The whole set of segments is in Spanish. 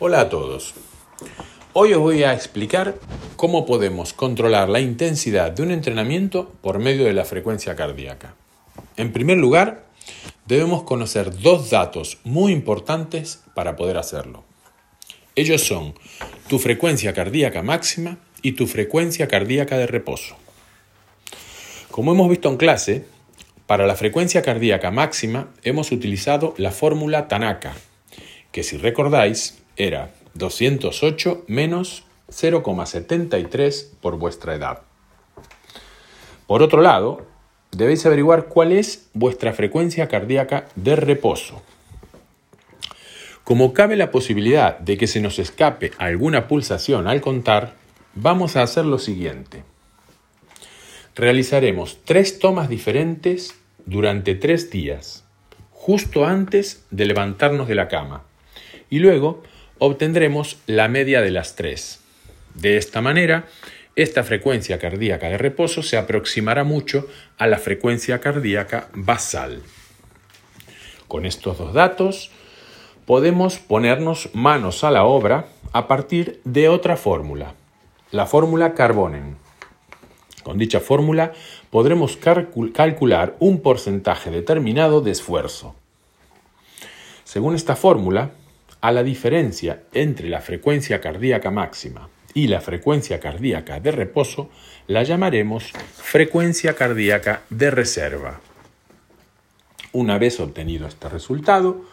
Hola a todos. Hoy os voy a explicar cómo podemos controlar la intensidad de un entrenamiento por medio de la frecuencia cardíaca. En primer lugar, debemos conocer dos datos muy importantes para poder hacerlo. Ellos son tu frecuencia cardíaca máxima y tu frecuencia cardíaca de reposo. Como hemos visto en clase, para la frecuencia cardíaca máxima hemos utilizado la fórmula Tanaka, que si recordáis era 208 menos 0,73 por vuestra edad. Por otro lado, debéis averiguar cuál es vuestra frecuencia cardíaca de reposo. Como cabe la posibilidad de que se nos escape alguna pulsación al contar, vamos a hacer lo siguiente. Realizaremos tres tomas diferentes durante tres días, justo antes de levantarnos de la cama, y luego obtendremos la media de las tres. De esta manera, esta frecuencia cardíaca de reposo se aproximará mucho a la frecuencia cardíaca basal. Con estos dos datos, podemos ponernos manos a la obra a partir de otra fórmula, la fórmula Carbonen. Con dicha fórmula podremos calcular un porcentaje determinado de esfuerzo. Según esta fórmula, a la diferencia entre la frecuencia cardíaca máxima y la frecuencia cardíaca de reposo la llamaremos frecuencia cardíaca de reserva. Una vez obtenido este resultado,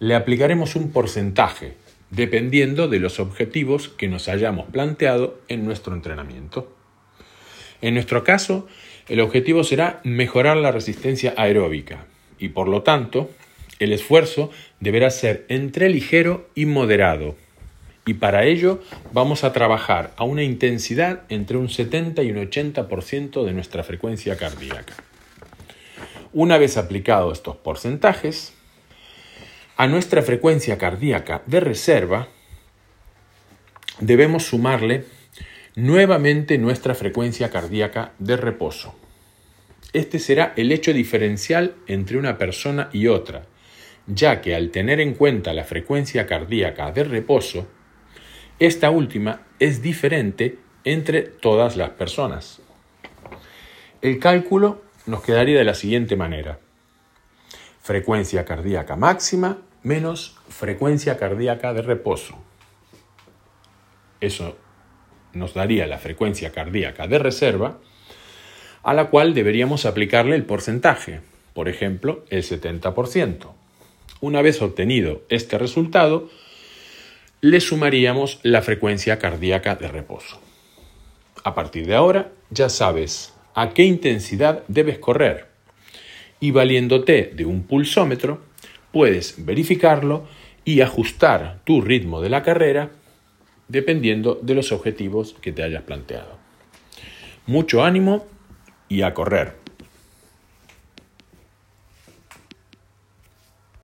le aplicaremos un porcentaje dependiendo de los objetivos que nos hayamos planteado en nuestro entrenamiento. En nuestro caso, el objetivo será mejorar la resistencia aeróbica y por lo tanto el esfuerzo deberá ser entre ligero y moderado. Y para ello vamos a trabajar a una intensidad entre un 70 y un 80% de nuestra frecuencia cardíaca. Una vez aplicados estos porcentajes, a nuestra frecuencia cardíaca de reserva debemos sumarle nuevamente nuestra frecuencia cardíaca de reposo. Este será el hecho diferencial entre una persona y otra, ya que al tener en cuenta la frecuencia cardíaca de reposo, esta última es diferente entre todas las personas. El cálculo nos quedaría de la siguiente manera. Frecuencia cardíaca máxima menos frecuencia cardíaca de reposo. Eso nos daría la frecuencia cardíaca de reserva, a la cual deberíamos aplicarle el porcentaje, por ejemplo, el 70%. Una vez obtenido este resultado, le sumaríamos la frecuencia cardíaca de reposo. A partir de ahora ya sabes a qué intensidad debes correr y valiéndote de un pulsómetro puedes verificarlo y ajustar tu ritmo de la carrera dependiendo de los objetivos que te hayas planteado. Mucho ánimo y a correr.